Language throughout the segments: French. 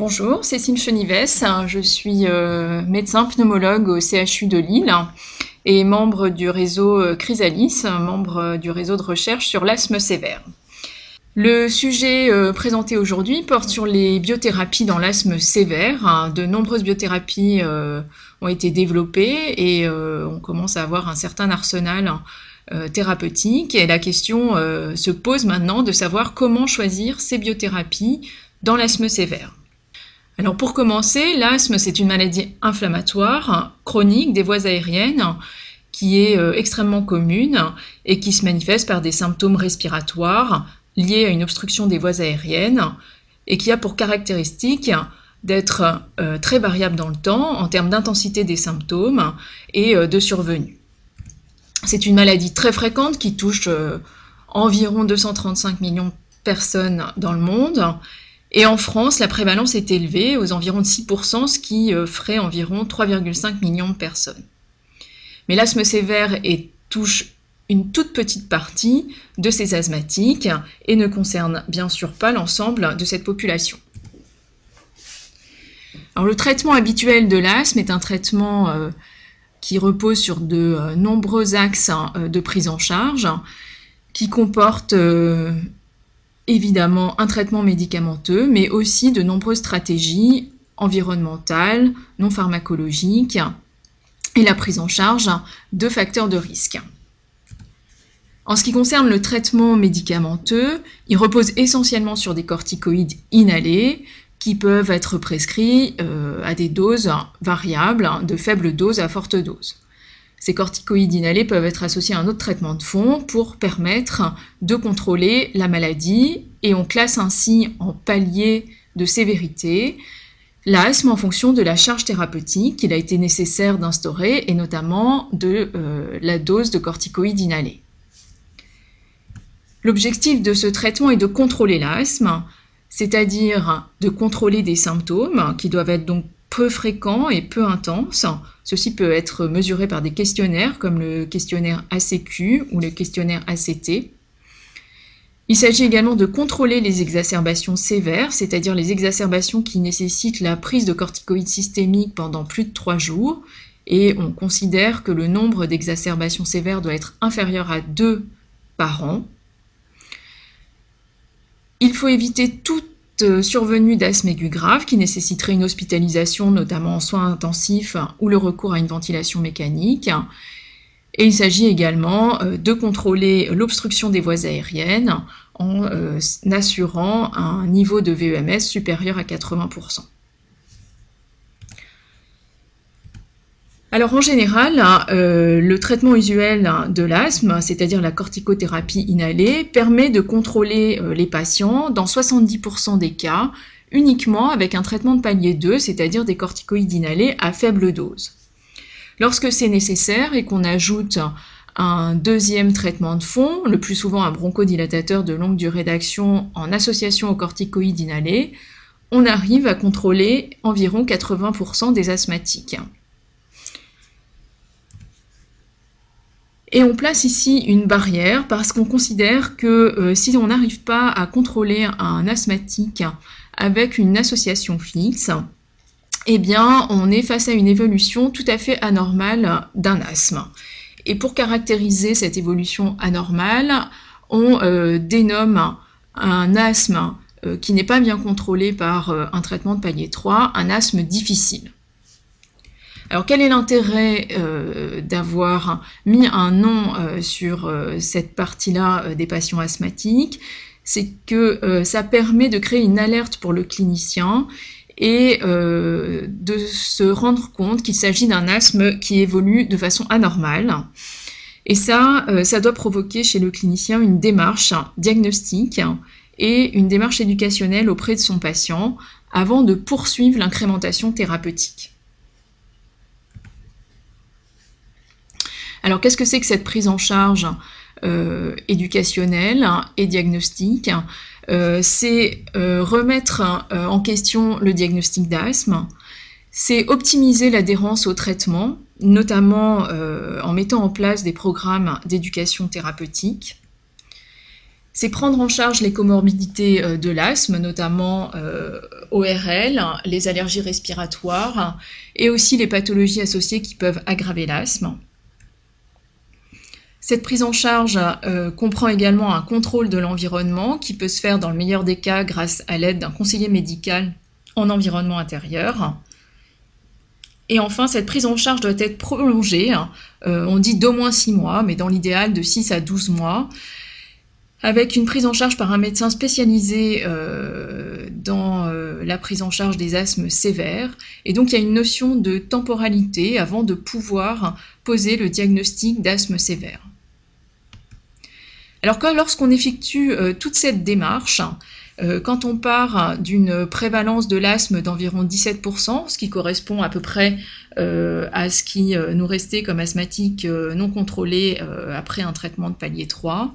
Bonjour, Sim Chenives, je suis euh, médecin pneumologue au CHU de Lille et membre du réseau euh, Chrysalis, membre euh, du réseau de recherche sur l'asthme sévère. Le sujet présenté aujourd'hui porte sur les biothérapies dans l'asthme sévère. De nombreuses biothérapies ont été développées et on commence à avoir un certain arsenal thérapeutique. Et la question se pose maintenant de savoir comment choisir ces biothérapies dans l'asthme sévère. Alors pour commencer, l'asthme, c'est une maladie inflammatoire chronique des voies aériennes qui est euh, extrêmement commune et qui se manifeste par des symptômes respiratoires liés à une obstruction des voies aériennes et qui a pour caractéristique d'être euh, très variable dans le temps en termes d'intensité des symptômes et euh, de survenue. C'est une maladie très fréquente qui touche environ 235 millions de personnes dans le monde et en France, la prévalence est élevée, aux environs de 6%, ce qui euh, ferait environ 3,5 millions de personnes. Mais l'asthme sévère touche une toute petite partie de ces asthmatiques et ne concerne bien sûr pas l'ensemble de cette population. Alors, le traitement habituel de l'asthme est un traitement euh, qui repose sur de euh, nombreux axes hein, de prise en charge, qui comporte évidemment un traitement médicamenteux, mais aussi de nombreuses stratégies environnementales, non pharmacologiques et la prise en charge de facteurs de risque. En ce qui concerne le traitement médicamenteux, il repose essentiellement sur des corticoïdes inhalés qui peuvent être prescrits euh, à des doses variables, de faibles doses à forte dose. Ces corticoïdes inhalés peuvent être associés à un autre traitement de fond pour permettre de contrôler la maladie et on classe ainsi en paliers de sévérité l'asthme en fonction de la charge thérapeutique qu'il a été nécessaire d'instaurer et notamment de euh, la dose de corticoïdes inhalés. L'objectif de ce traitement est de contrôler l'asthme, c'est-à-dire de contrôler des symptômes qui doivent être donc peu fréquent et peu intense. Ceci peut être mesuré par des questionnaires comme le questionnaire ACQ ou le questionnaire ACT. Il s'agit également de contrôler les exacerbations sévères, c'est-à-dire les exacerbations qui nécessitent la prise de corticoïdes systémiques pendant plus de trois jours, et on considère que le nombre d'exacerbations sévères doit être inférieur à 2 par an. Il faut éviter toute survenue d'asthme aigu grave qui nécessiterait une hospitalisation, notamment en soins intensifs ou le recours à une ventilation mécanique. Et il s'agit également euh, de contrôler l'obstruction des voies aériennes en euh, assurant un niveau de VEMS supérieur à 80%. Alors en général, euh, le traitement usuel de l'asthme, c'est-à-dire la corticothérapie inhalée, permet de contrôler euh, les patients dans 70% des cas uniquement avec un traitement de palier 2, c'est-à-dire des corticoïdes inhalés à faible dose. Lorsque c'est nécessaire et qu'on ajoute un deuxième traitement de fond, le plus souvent un bronchodilatateur de longue durée d'action en association aux corticoïdes inhalés, on arrive à contrôler environ 80% des asthmatiques. Et on place ici une barrière parce qu'on considère que euh, si on n'arrive pas à contrôler un asthmatique avec une association fixe, eh bien on est face à une évolution tout à fait anormale d'un asthme. Et pour caractériser cette évolution anormale, on euh, dénomme un asthme euh, qui n'est pas bien contrôlé par un traitement de palier 3, un asthme difficile. Alors quel est l'intérêt euh, d'avoir mis un nom euh, sur euh, cette partie-là des patients asthmatiques? C'est que ça permet de créer une alerte pour le clinicien et de se rendre compte qu'il s'agit d'un asthme qui évolue de façon anormale. Et ça, ça doit provoquer chez le clinicien une démarche diagnostique et une démarche éducationnelle auprès de son patient avant de poursuivre l'incrémentation thérapeutique. Alors qu'est-ce que c'est que cette prise en charge euh, éducationnelle et diagnostique? Euh, C'est euh, remettre en question le diagnostic d'asthme, c'est optimiser l'adhérence au traitement, notamment en mettant en place des programmes d'éducation thérapeutique. c'est prendre en charge les comorbidités de l'asthme, notamment ORL, les allergies respiratoires et aussi les pathologies associées qui peuvent aggraver l'asthme. Cette prise en charge comprend également un contrôle de l'environnement qui peut se faire dans le meilleur des cas grâce à l'aide d'un conseiller médical en environnement intérieur. Et enfin, cette prise en charge doit être prolongée. Euh, on dit d'au moins 6 mois, mais dans l'idéal de 6 à 12 mois, avec une prise en charge par un médecin spécialisé euh, dans euh, la prise en charge des asthmes sévères. Et donc, il y a une notion de temporalité avant de pouvoir poser le diagnostic d'asthme sévère. Alors, lorsqu'on effectue toute cette démarche, euh, quand on part d'une prévalence de l'asthme d'environ 17%, ce qui correspond à peu près euh, à ce qui euh, nous restait comme asthmatique non contrôlé après un traitement de palier 3,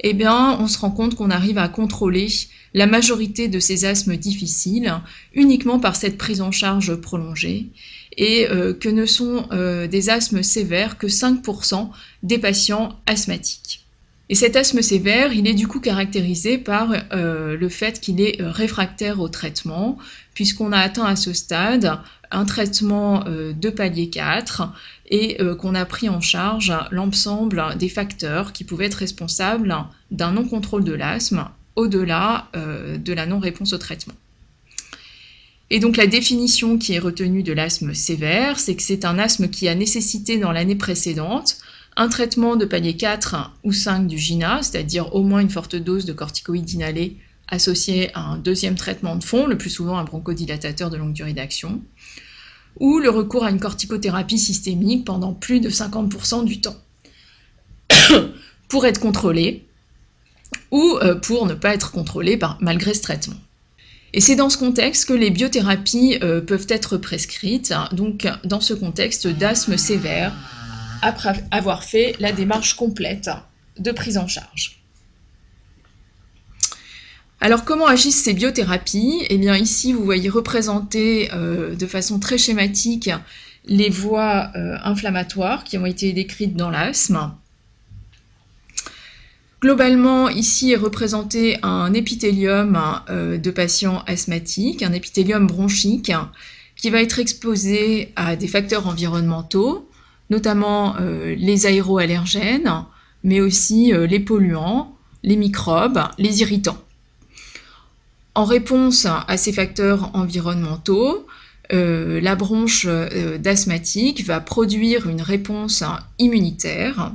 eh bien, on se rend compte qu'on arrive à contrôler la majorité de ces asthmes difficiles uniquement par cette prise en charge prolongée et que ne sont des asthmes sévères que 5% des patients asthmatiques. Et cet asthme sévère, il est du coup caractérisé par euh, le fait qu'il est euh, réfractaire au traitement, puisqu'on a atteint à ce stade un traitement euh, de palier 4 et qu'on a pris en charge l'ensemble des facteurs qui pouvaient être responsables d'un non-contrôle de l'asthme au-delà de la non-réponse au traitement. Et donc la définition qui est retenue de l'asthme sévère, c'est que c'est un asthme qui a nécessité dans l'année précédente un traitement de palier 4 ou 5 du GINA, c'est-à-dire au moins une forte dose de corticoïdes inhalés associée à un deuxième traitement de fond, le plus souvent un bronchodilatateur de longue durée d'action, ou le recours à une corticothérapie systémique pendant plus de 50% du temps, pour être contrôlé, ou euh, pour ne pas être contrôlé malgré ce traitement. Et c'est dans ce contexte que les biothérapies euh, peuvent être prescrites, donc dans ce contexte d'asthme sévère, après avoir fait la démarche complète de prise en charge. Alors comment agissent ces biothérapies? Eh bien ici vous voyez représenter euh, de façon très schématique les voies euh, inflammatoires qui ont été décrites dans l'asthme. Globalement, ici est représenté un épithélium euh, de patients asthmatiques, un épithélium bronchique, qui va être exposé à des facteurs environnementaux, notamment euh, les aéroallergènes, mais aussi euh, les polluants, les microbes, les irritants. En réponse à ces facteurs environnementaux, euh, la bronche d'asthmatique va produire une réponse immunitaire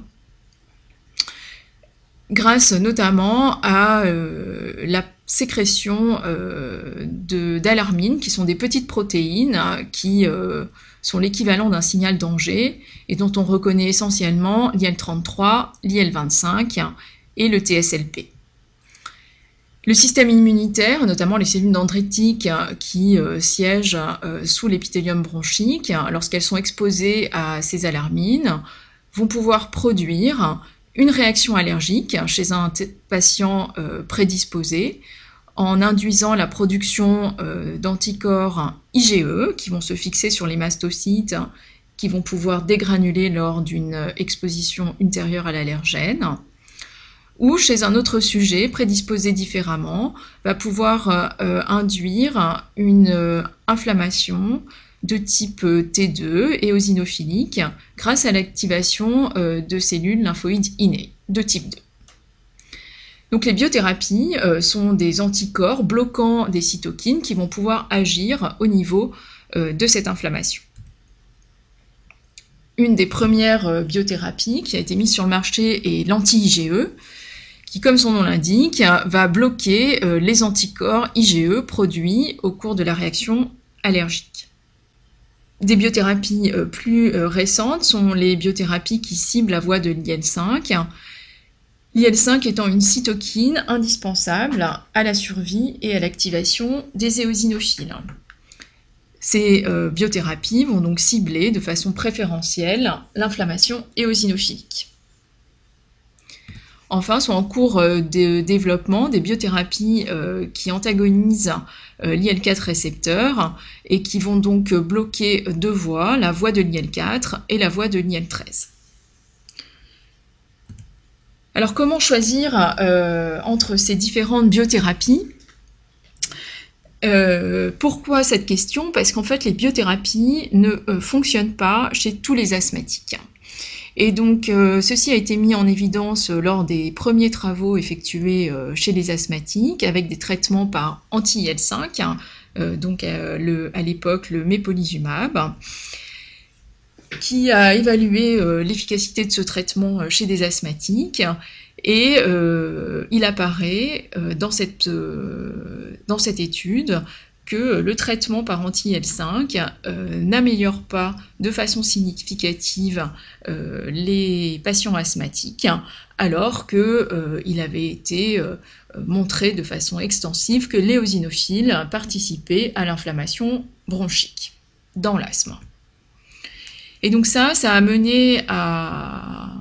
grâce notamment à la sécrétion d'alarmines, qui sont des petites protéines qui sont l'équivalent d'un signal danger et dont on reconnaît essentiellement l'IL-33, l'IL-25 et le TSLP. Le système immunitaire, notamment les cellules dendritiques qui euh, siègent euh, sous l'épithélium bronchique, lorsqu'elles sont exposées à ces alarmines, vont pouvoir produire une réaction allergique chez un patient euh, prédisposé en induisant la production euh, d'anticorps IgE qui vont se fixer sur les mastocytes qui vont pouvoir dégranuler lors d'une exposition ultérieure à l'allergène, ou chez un autre sujet prédisposé différemment, va pouvoir euh, induire une euh, inflammation de type T2 et eosinophilique grâce à l'activation de cellules lymphoïdes innées de type 2. Donc les biothérapies euh, sont des anticorps bloquant des cytokines qui vont pouvoir agir au niveau euh, de cette inflammation. Une des premières euh, biothérapies qui a été mise sur le marché est l'anti-IgE, qui, comme son nom l'indique, va bloquer les anticorps IgE produits au cours de la réaction allergique. Des biothérapies plus récentes sont les biothérapies qui ciblent la voie de l'IL5, L'IL5 étant une cytokine indispensable à la survie et à l'activation des éosinophiles. Ces euh, biothérapies vont donc cibler de façon préférentielle l'inflammation éosinophilique. Enfin, sont en cours euh, de développement des biothérapies euh, qui antagonisent l'IL4 récepteur et qui vont donc bloquer deux voies, la voie de l'IL4 et la voie de l'IL13. Alors comment choisir entre ces différentes biothérapies? Pourquoi cette question? Parce qu'en fait, les biothérapies ne fonctionnent pas chez tous les asthmatiques. Et donc, euh, ceci a été mis en évidence euh, lors des premiers travaux effectués euh, chez les asthmatiques avec des traitements par anti-IL5, hein, donc à l'époque le mépolizumab, qui a évalué l'efficacité de ce traitement chez des asthmatiques. Et il apparaît dans cette, dans cette étude que le traitement par anti-L5 euh, n'améliore pas de façon significative euh, les patients asthmatiques, alors qu'il euh, avait été montré de façon extensive que l'éosinophiles participaient à l'inflammation bronchique dans l'asthme. Et donc ça, ça a mené à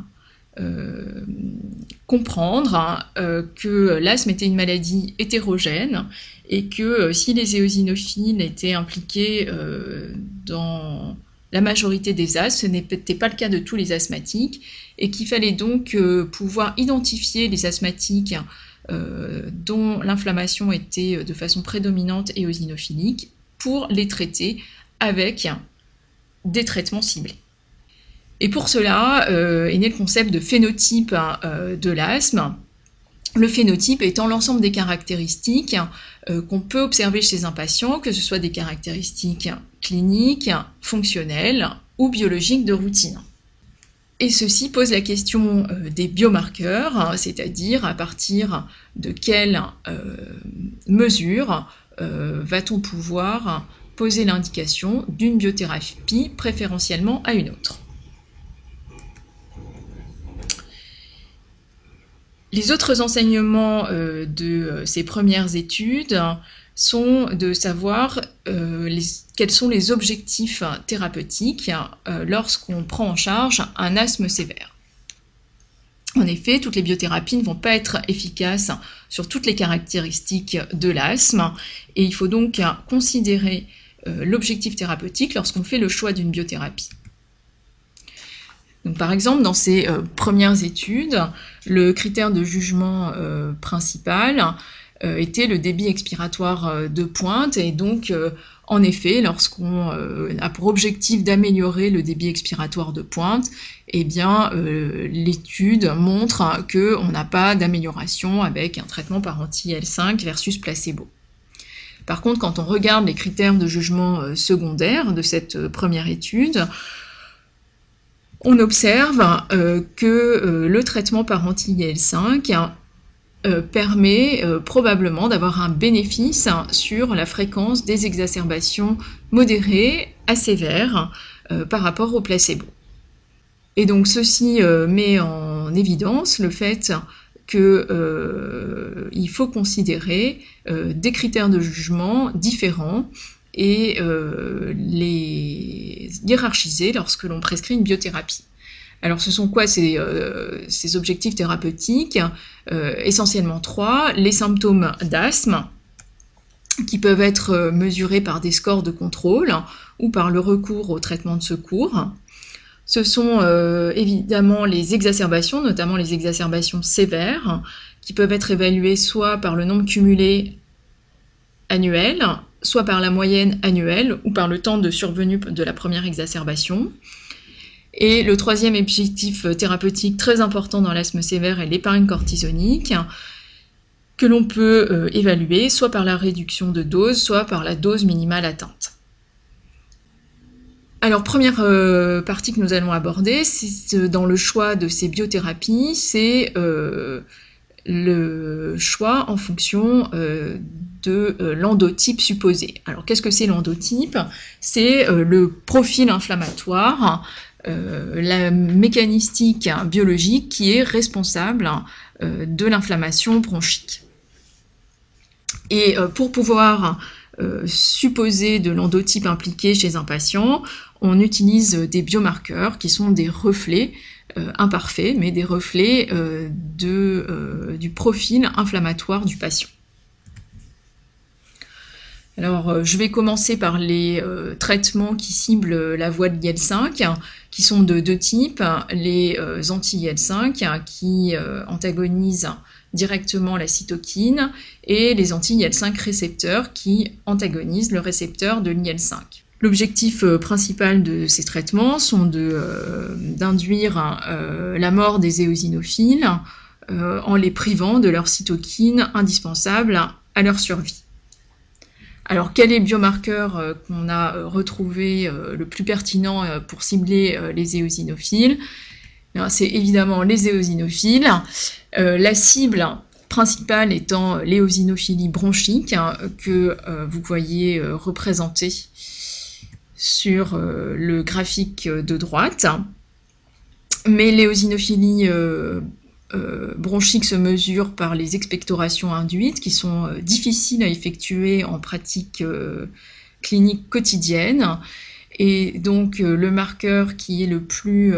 comprendre hein, que l'asthme était une maladie hétérogène et que euh, si les éosinophiles étaient impliqués euh, dans la majorité des asthmes, ce n'était pas le cas de tous les asthmatiques, et qu'il fallait donc euh, pouvoir identifier les asthmatiques dont l'inflammation était de façon prédominante éosinophilique pour les traiter avec des traitements ciblés. Et pour cela est né le concept de phénotype hein, de l'asthme, le phénotype étant l'ensemble des caractéristiques qu'on peut observer chez un patient, que ce soit des caractéristiques cliniques, fonctionnelles ou biologiques de routine. Et ceci pose la question euh, des biomarqueurs, c'est-à-dire à partir de quelles euh, mesures va-t-on pouvoir poser l'indication d'une biothérapie préférentiellement à une autre. Les autres enseignements euh, de euh, ces premières études sont de savoir euh, quels sont les objectifs thérapeutiques lorsqu'on prend en charge un asthme sévère. En effet, toutes les biothérapies ne vont pas être efficaces sur toutes les caractéristiques de l'asthme et il faut donc considérer l'objectif thérapeutique lorsqu'on fait le choix d'une biothérapie par exemple, dans ces euh, premières études, le critère de jugement euh, principal euh, était le débit expiratoire de pointe et donc en effet, lorsqu'on a pour objectif d'améliorer le débit expiratoire de pointe, eh bien, l'étude montre qu'on n'a pas d'amélioration avec un traitement par anti-L5 versus placebo. Par contre, quand on regarde les critères de jugement secondaire de cette première étude, on observe euh, que euh, le traitement par anti-IL5 euh, permet probablement d'avoir un bénéfice sur la fréquence des exacerbations modérées à sévères par rapport au placebo. Et donc ceci met en évidence le fait qu'il faut considérer des critères de jugement différents et euh, les hiérarchiser lorsque l'on prescrit une biothérapie. Alors ce sont quoi ces, euh, objectifs thérapeutiques? Euh, Essentiellement trois. Les symptômes d'asthme, qui peuvent être mesurés par des scores de contrôle ou par le recours au traitement de secours. Ce sont évidemment les exacerbations, notamment les exacerbations sévères, qui peuvent être évaluées soit par le nombre cumulé annuel, soit par la moyenne annuelle ou par le temps de survenue de la première exacerbation. Et le troisième objectif thérapeutique très important dans l'asthme sévère est l'épargne cortisonique, que l'on peut euh, évaluer soit par la réduction de dose, soit par la dose minimale atteinte. Alors, première euh, partie que nous allons aborder, c'est dans le choix de ces biothérapies, c'est euh, le choix en fonction de euh, l'endotype supposé. Alors qu'est-ce que c'est l'endotype? C'est euh, le profil inflammatoire, euh, la mécanistique biologique qui est responsable de l'inflammation bronchique. Et pour pouvoir supposer de l'endotype impliqué chez un patient, on utilise des biomarqueurs qui sont des reflets imparfaits, mais des reflets du profil inflammatoire du patient. Alors, je vais commencer par les traitements qui ciblent la voie de l'IL5, qui sont de deux types. Les anti-IL5 qui antagonisent directement la cytokine et les anti-IL5 récepteurs qui antagonisent le récepteur de l'IL5. L'objectif euh, principal de ces traitements sont euh, d'induire euh, la mort des éosinophiles en les privant de leurs cytokines indispensables à leur survie. Alors quel est le biomarqueur qu'on a retrouvé le plus pertinent pour cibler les éosinophiles? C'est évidemment les éosinophiles. la cible principale étant l'éosinophilie bronchique hein, que vous voyez représentée sur euh, le graphique de droite. Mais l'éosinophilie euh, euh, bronchique se mesure par les expectorations induites qui sont difficiles à effectuer en pratique clinique quotidienne. Et donc le marqueur qui est le plus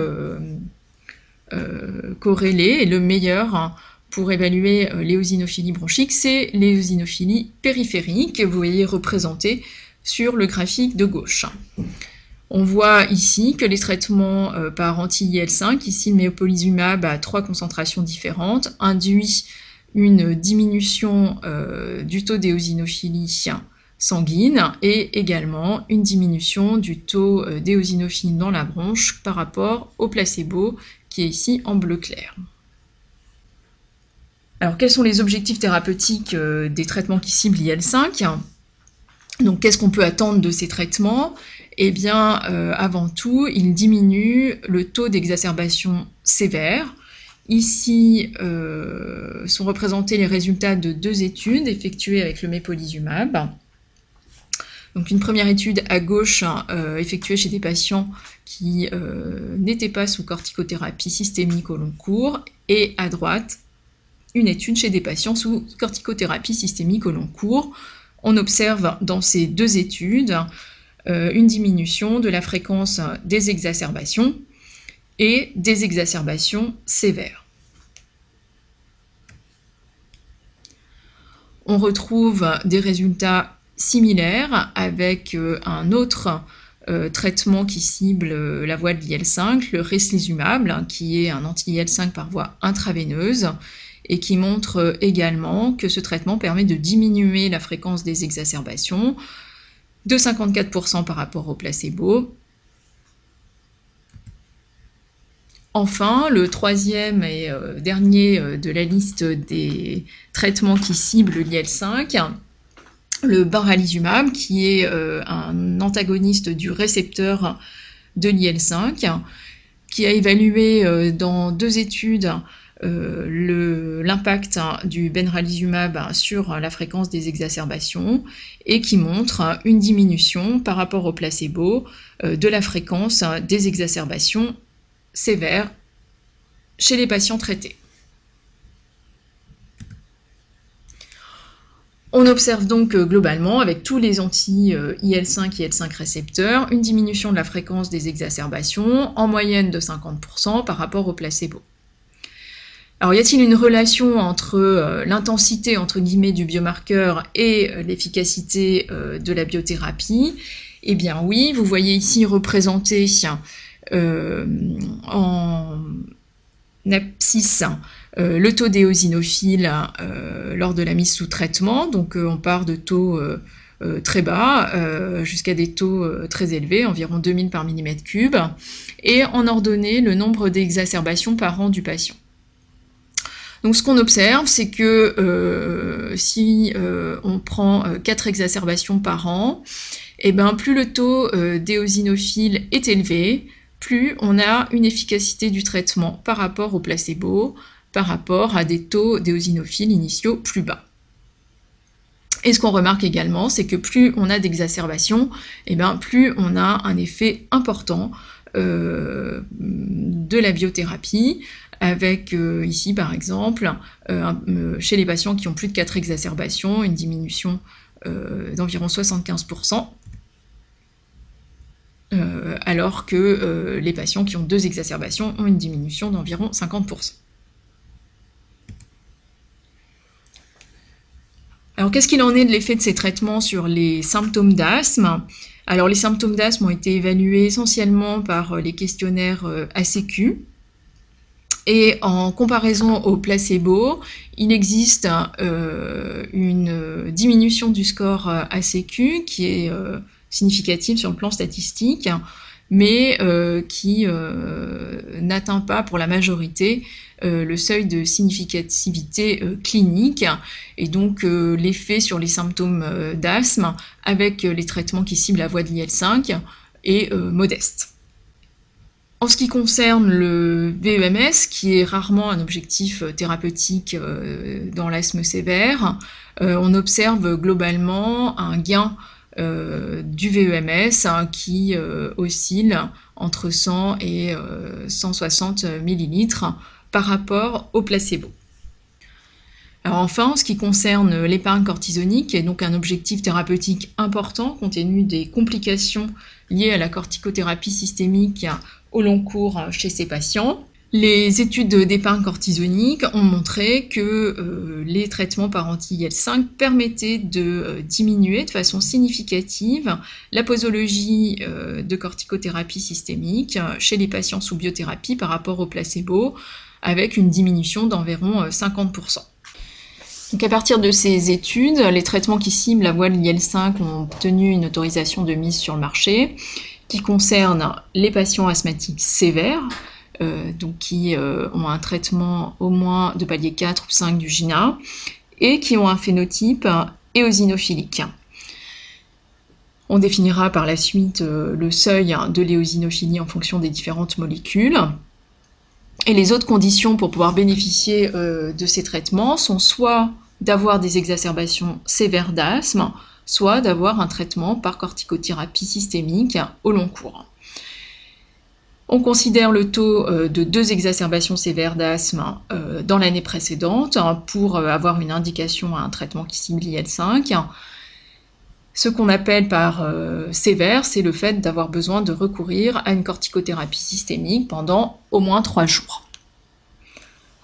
corrélé et le meilleur pour évaluer l'éosinophilie bronchique, c'est l'éosinophilie périphérique que vous voyez représentée sur le graphique de gauche. On voit ici que les traitements euh, par anti-IL5, ici le méopolizumab à trois concentrations différentes, induit une diminution euh, du taux d'éosinophilie sanguine et également une diminution du taux euh, d'éosinophilie dans la bronche par rapport au placebo qui est ici en bleu clair. Alors quels sont les objectifs thérapeutiques des traitements qui ciblent l'IL5 donc qu'est-ce qu'on peut attendre de ces traitements? Eh bien, euh, avant tout, ils diminuent le taux d'exacerbation sévère. Ici euh, sont représentés les résultats de deux études effectuées avec le mépolizumab. Donc une première étude à gauche euh, effectuée chez des patients qui n'étaient pas sous corticothérapie systémique au long cours et à droite une étude chez des patients sous corticothérapie systémique au long cours on observe dans ces deux études une diminution de la fréquence des exacerbations et des exacerbations sévères. On retrouve des résultats similaires avec euh, un autre euh, traitement qui cible la voie de l'IL5, le reslizumab, qui est un anti-IL5 par voie intraveineuse et qui montre euh, également que ce traitement permet de diminuer la fréquence des exacerbations de 54% par rapport au placebo. Enfin, le troisième et euh, dernier euh, de la liste des traitements qui ciblent l'IL5, le baralizumab, qui est un antagoniste du récepteur de l'IL5, qui a évalué dans deux études euh, l'impact hein, du benralizumab sur la fréquence des exacerbations et qui montre une diminution par rapport au placebo euh, de la fréquence des exacerbations sévères chez les patients traités. On observe donc euh, globalement, avec tous les anti-IL5 et IL5 récepteurs, une diminution de la fréquence des exacerbations en moyenne de 50% par rapport au placebo. Alors, y a-t-il une relation entre euh, l'intensité, entre guillemets, du biomarqueur et euh, l'efficacité euh, de la biothérapie? Eh bien oui, vous voyez ici représenté en abscisse le taux d'éosinophile lors de la mise sous traitement. Donc on part de taux très bas jusqu'à des taux très élevés, environ 2000 par millimètre cube, et en ordonnée le nombre d'exacerbations par an du patient. Donc ce qu'on observe, c'est que euh, si euh, on prend 4 euh, exacerbations par an, et eh ben, plus le taux d'éosinophile est élevé, plus on a une efficacité du traitement par rapport au placebo, par rapport à des taux d'éosinophiles initiaux plus bas. Et ce qu'on remarque également, c'est que plus on a d'exacerbations, et eh ben, plus on a un effet important de la biothérapie, avec euh, ici par exemple, euh, euh, chez les patients qui ont plus de 4 exacerbations, une diminution d'environ 75%, alors que les patients qui ont deux exacerbations ont une diminution d'environ 50%. Alors qu'est-ce qu'il en est de l'effet de ces traitements sur les symptômes d'asthme? Alors les symptômes d'asthme ont été évalués essentiellement par les questionnaires ACQ, et en comparaison au placebo, il existe euh, une diminution du score ACQ qui est euh, significative sur le plan statistique, mais euh, qui n'atteint pas pour la majorité le seuil de significativité clinique et donc l'effet sur les symptômes d'asthme avec les traitements qui ciblent la voie de l'IL5 est modeste. En ce qui concerne le VEMS, qui est rarement un objectif euh, thérapeutique euh, dans l'asthme sévère, euh, on observe globalement un gain du VEMS hein, qui oscille entre 100 et 160 millilitres par rapport au placebo. Alors enfin, en ce qui concerne l'épargne cortisonique, qui est donc un objectif thérapeutique important compte tenu des complications liées à la corticothérapie systémique au long cours chez ces patients. Les études d'épargne cortisonique ont montré que euh, les traitements par anti-IL5 permettaient de euh, diminuer de façon significative la posologie euh, de corticothérapie systémique chez les patients sous biothérapie par rapport au placebo, avec une diminution d'environ 50%. Donc à partir de ces études, les traitements qui ciblent la voie de l'IL5 ont obtenu une autorisation de mise sur le marché qui concerne les patients asthmatiques sévères, euh, donc qui euh, ont un traitement au moins de palier 4 ou 5 du GINA, et qui ont un phénotype éosinophilique. On définira par la suite euh, le seuil de l'éosinophilie en fonction des différentes molécules. Et les autres conditions pour pouvoir bénéficier de ces traitements sont soit d'avoir des exacerbations sévères d'asthme, soit d'avoir un traitement par corticothérapie systémique au long cours. On considère le taux euh, de deux exacerbations sévères d'asthme euh, dans l'année précédente pour euh, avoir une indication à un traitement qui cible l'IL5. Ce qu'on appelle par sévère, c'est le fait d'avoir besoin de recourir à une corticothérapie systémique pendant au moins trois jours.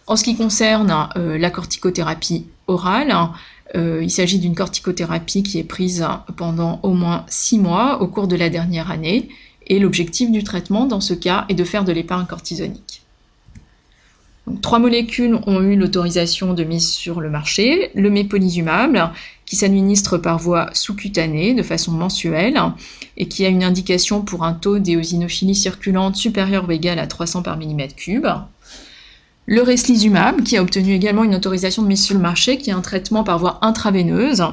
En ce qui concerne la corticothérapie orale, euh, il s'agit d'une corticothérapie qui est prise pendant au moins six mois au cours de la dernière année, et l'objectif du traitement dans ce cas est de faire de l'épargne cortisonique. trois molécules ont eu l'autorisation de mise sur le marché. Le mépolizumab, qui s'administre par voie sous-cutanée de façon mensuelle et qui a une indication pour un taux d'éosinophilie circulante supérieur ou égal à 300 par mm3 le Reslizumab, qui a obtenu également une autorisation de mise sur le marché, qui est un traitement par voie intraveineuse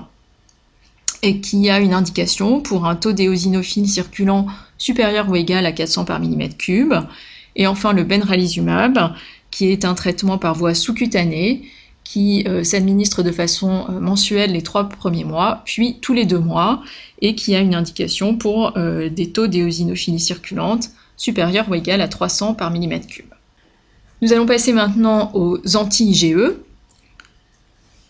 et qui a une indication pour un taux d'éosinophile circulant supérieur ou égal à 400 par mm3. Et enfin le benralizumab, qui est un traitement par voie sous-cutanée qui euh, s'administre de façon euh, mensuelle les trois premiers mois, puis tous les deux mois, et qui a une indication pour euh, des taux d'éosinophilie circulante supérieurs ou égal à 300 par mm3. Nous allons passer maintenant aux anti-IgE.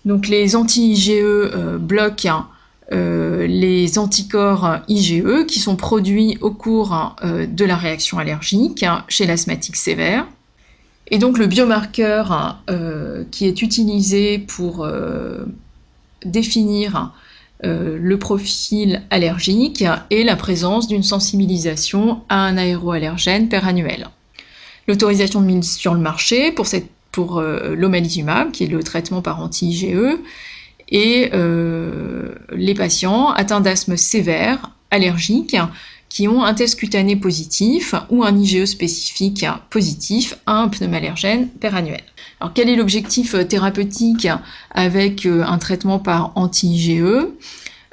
Donc les anti-IgE euh, bloquent euh, les anticorps IgE qui sont produits au cours euh, de la réaction allergique chez l'asthmatique sévère. Et donc le biomarqueur qui est utilisé pour définir le profil allergique est la présence d'une sensibilisation à un aéroallergène perannuel l'autorisation de mise sur le marché pour, cette, pour euh, l'omalizumab, qui est le traitement par anti-IgE, et euh, les patients atteints d'asthme sévère, allergique, qui ont un test cutané positif ou un IgE spécifique positif à un pneumallergène perannuel. Alors quel est l'objectif euh, thérapeutique avec un traitement par anti-IgE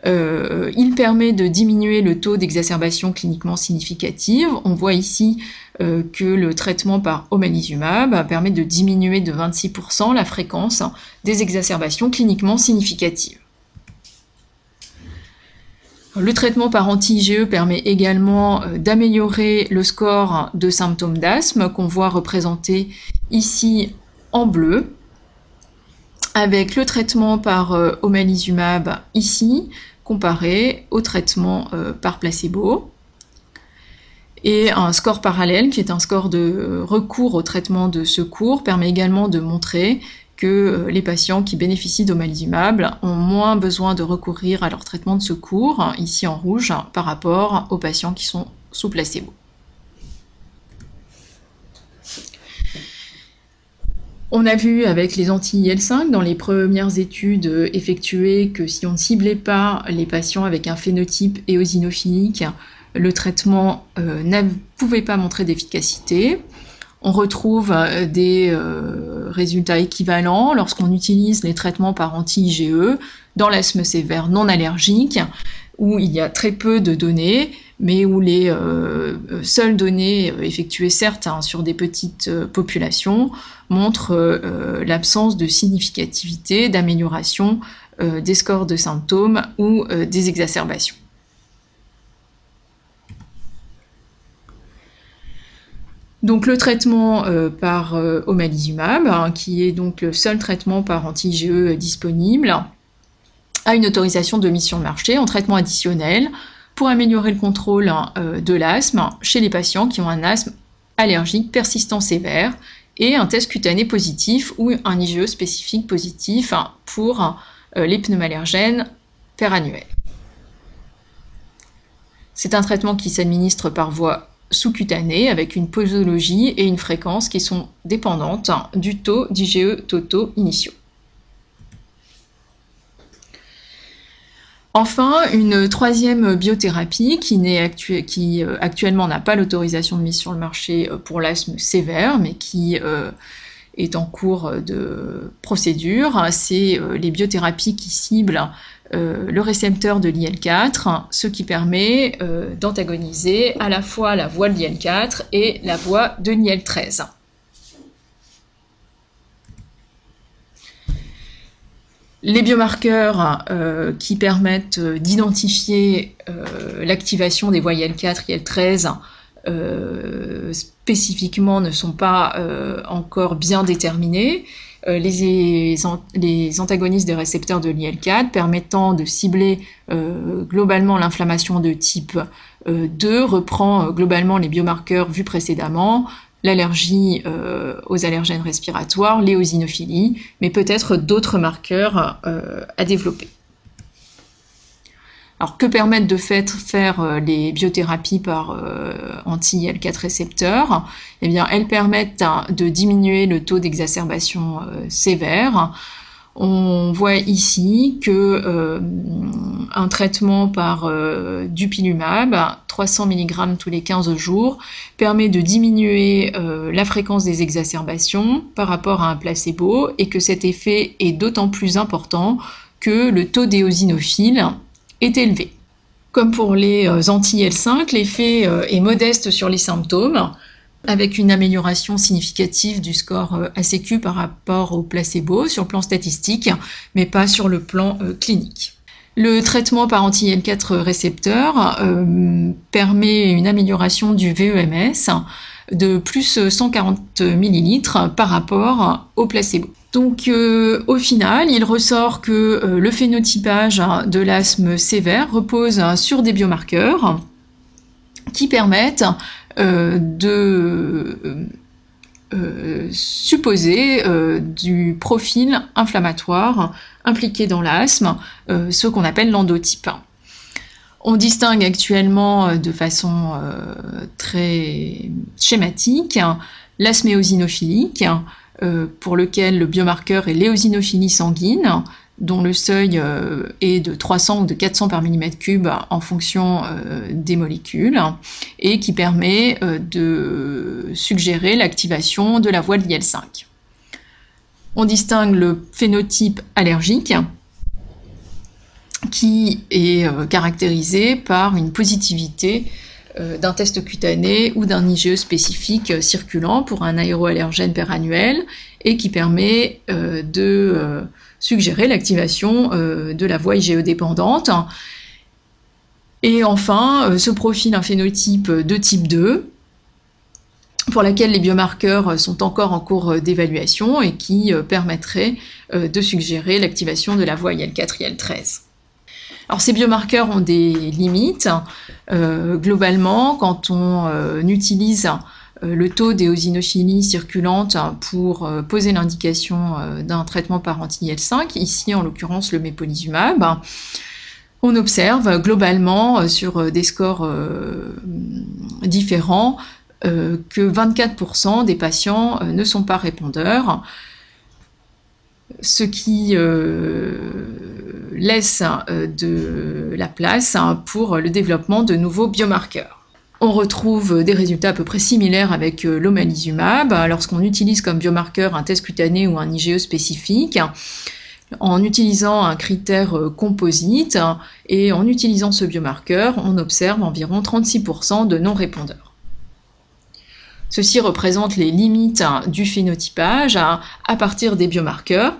il permet de diminuer le taux d'exacerbation cliniquement significative. On voit ici euh, que le traitement par omalizumab permet de diminuer de 26% la fréquence des exacerbations cliniquement significatives. Le traitement par anti-IgE permet également euh, d'améliorer le score de symptômes d'asthme qu'on voit représenté ici en bleu avec le traitement par omalizumab ici comparé au traitement euh, par placebo. Et un score parallèle, qui est un score de recours au traitement de secours, permet également de montrer que les patients qui bénéficient d'omalizumab ont moins besoin de recourir à leur traitement de secours, ici en rouge, par rapport aux patients qui sont sous placebo. On a vu avec les anti-IL5 dans les premières études effectuées que si on ne ciblait pas les patients avec un phénotype éosinophilique, le traitement euh, ne pouvait pas montrer d'efficacité. On retrouve euh, des euh, résultats équivalents lorsqu'on utilise les traitements par anti-IgE dans l'asthme sévère non allergique, où il y a très peu de données, mais où les seules données effectuées certes hein, sur des petites populations montrent l'absence de significativité, d'amélioration des scores de symptômes ou des exacerbations. Donc le traitement par omalizumab, hein, qui est donc le seul traitement par anti-IgE disponible, a une autorisation de mise sur le marché en traitement additionnel pour améliorer le contrôle euh, de l'asthme chez les patients qui ont un asthme allergique persistant sévère et un test cutané positif ou un IgE spécifique positif pour euh, les pneumallergènes perannuels. C'est un traitement qui s'administre par voie sous-cutanée avec une posologie et une fréquence qui sont dépendantes du taux d'IgE totaux initiaux. Enfin, une troisième biothérapie qui, euh, actuellement n'a pas l'autorisation de mise sur le marché euh, pour l'asthme sévère, mais qui euh, est en cours de procédure, c'est les biothérapies qui ciblent le récepteur de l'IL4, ce qui permet d'antagoniser à la fois la voie de l'IL4 et la voie de l'IL13. les biomarqueurs euh, qui permettent euh, d'identifier euh, l'activation des voies IL4, IL13 spécifiquement ne sont pas encore bien déterminés. Les, les, antagonistes des récepteurs de l'IL4 permettant de cibler globalement l'inflammation de type 2 reprend globalement les biomarqueurs vus précédemment, l'allergie euh, aux allergènes respiratoires, l'éosinophilie, mais peut-être d'autres marqueurs euh, à développer. Alors que permettent de faire euh, les biothérapies par anti-L4 récepteurs? Eh bien, elles permettent de diminuer le taux d'exacerbation sévère, on voit ici que euh, un traitement par euh, dupilumab, 300 mg tous les 15 jours, permet de diminuer euh, la fréquence des exacerbations par rapport à un placebo et que cet effet est d'autant plus important que le taux d'éosinophile est élevé. Comme pour les anti-L5, l'effet est modeste sur les symptômes, avec une amélioration significative du score euh, ACQ par rapport au placebo sur le plan statistique, mais pas sur le plan euh, clinique. Le traitement par anti-L4 récepteur euh, permet une amélioration du VEMS de plus 140 ml par rapport au placebo. Donc au final, il ressort que le phénotypage de l'asthme sévère repose sur des biomarqueurs qui permettent euh, de euh, supposer euh, du profil inflammatoire impliqué dans l'asthme, ce qu'on appelle l'endotype. On distingue actuellement de façon très schématique l'asthme éosinophilique, pour lequel le biomarqueur est l'éosinophilie sanguine, dont le seuil euh, est de 300 ou de 400 par millimètre cube en fonction euh, des molécules et qui permet euh, de suggérer l'activation de la voie de l'IL5. On distingue le phénotype allergique qui est caractérisé par une positivité d'un test cutané ou d'un IgE spécifique circulant pour un aéroallergène perannuel et qui permet de suggérer l'activation euh, de la voie IgE dépendante. Et enfin, euh, ce profil un phénotype de type 2, pour laquelle les biomarqueurs sont encore en cours d'évaluation et qui euh, permettraient de suggérer l'activation de la voie IL4 IL13. Alors ces biomarqueurs ont des limites. globalement, quand on utilise le taux d'éosinophilie circulante pour poser l'indication d'un traitement par anti-IL5, ici en l'occurrence le mépolizumab. On observe globalement sur des scores différents que 24% des patients ne sont pas répondeurs, ce qui laisse euh, de la place hein, pour le développement de nouveaux biomarqueurs. On retrouve des résultats à peu près similaires avec euh, l'omalizumab lorsqu'on utilise comme biomarqueur un test cutané ou un IgE spécifique en utilisant un critère euh, composite et en utilisant ce biomarqueur, on observe environ 36% de non-répondeurs. Ceci représente les limites du phénotypage à partir des biomarqueurs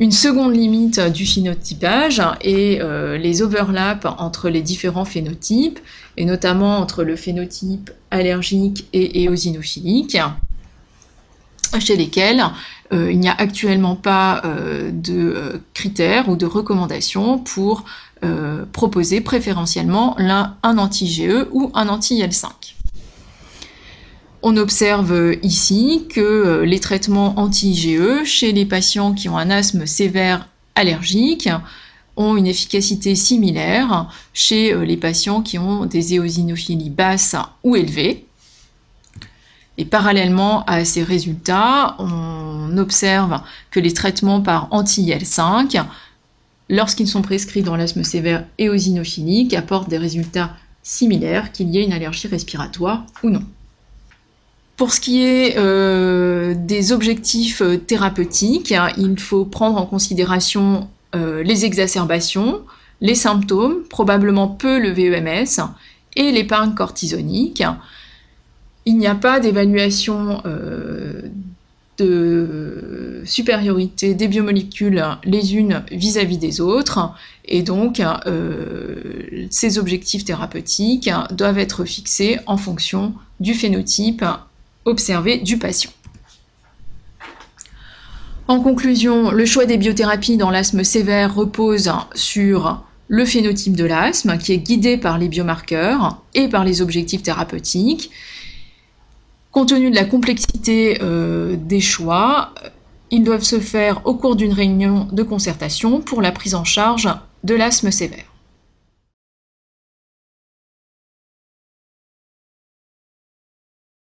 une seconde limite du phénotypage est euh, les overlaps entre les différents phénotypes, et notamment entre le phénotype allergique et éosinophilique, chez lesquels euh, il n'y a actuellement pas euh, de critères ou de recommandations pour proposer préférentiellement un anti-GE ou un anti-IL5. On observe ici que euh, les traitements anti-IgE chez les patients qui ont un asthme sévère allergique ont une efficacité similaire chez euh, les patients qui ont des éosinophilies basses ou élevées. Et parallèlement à ces résultats, on observe que les traitements par anti-IL5, lorsqu'ils sont prescrits dans l'asthme sévère éosinophilique, apportent des résultats similaires qu'il y ait une allergie respiratoire ou non. Pour ce qui est euh, des objectifs euh, thérapeutiques, il faut prendre en considération euh, les exacerbations, les symptômes, probablement peu le VEMS, et l'épargne cortisonique. Il n'y a pas d'évaluation de supériorité des biomolécules les unes vis-à-vis -vis des autres, et donc ces objectifs thérapeutiques doivent être fixés en fonction du phénotype observé du patient. En conclusion, le choix des biothérapies dans l'asthme sévère repose sur le phénotype de l'asthme, qui est guidé par les biomarqueurs et par les objectifs thérapeutiques. Compte tenu de la complexité euh, des choix, ils doivent se faire au cours d'une réunion de concertation pour la prise en charge de l'asthme sévère.